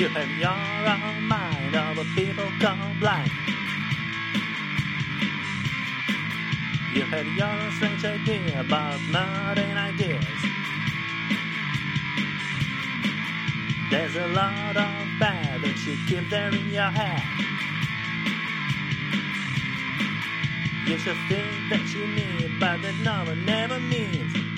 You have your own mind a people gone blind. You have your own strange idea about modern ideas. There's a lot of bad that you keep there in your head. You should think that you need, but that no one never means.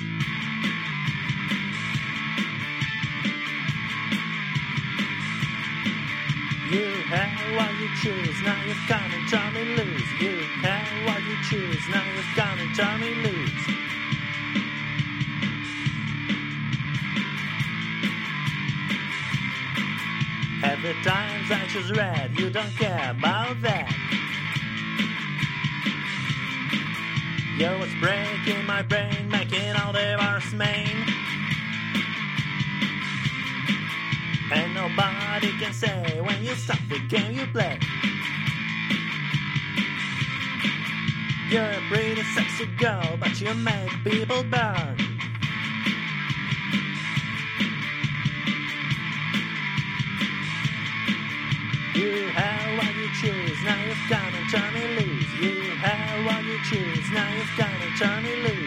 You have what you choose, now you've come and try me lose. You have what you choose, now you've come and try me lose. The times I choose red, you don't care about that. Yo, it's breaking my brain, making all the bars main. And nobody can say when you stop the game you play. You're a pretty sexy girl, but you make people burn. You have what you choose, now you've come and turn loose. You have what you choose, now you've come and turn loose.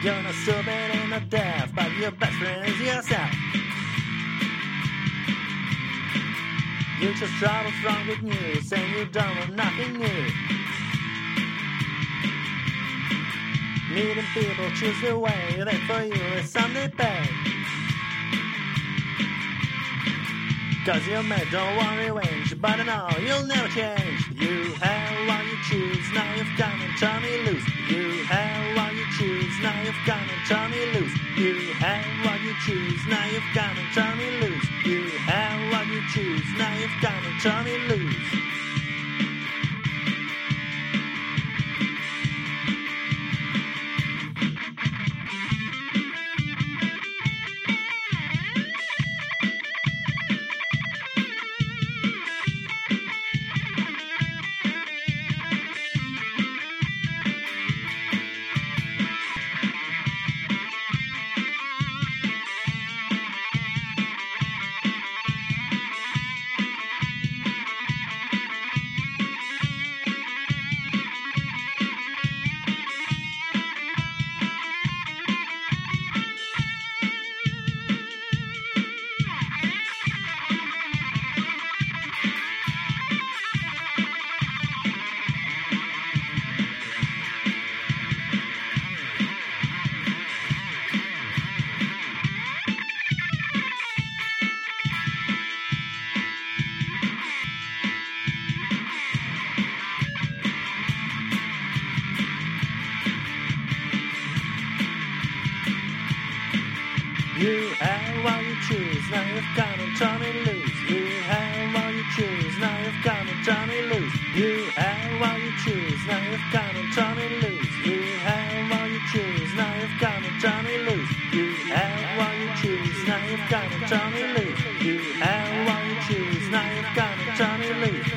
You're not stupid and not deaf, but your best friend is yourself. You just travel from good news and you don't want nothing new. Meeting people choose the way that for you is Sunday pay. Cause you may don't want revenge, but I know you'll never change. Turn me loose. You have what you choose, now you've come and turn me loose. You have all your choose, now you've got and turn it loose. You have all your choose, now you've got and turn it loose. You have all your choose, now you've got and turn it loose. You have all your choose, now you've got and turn it loose. You have all your choose, now you've got and turn it loose. You have all you choose, now you've got and turn loose.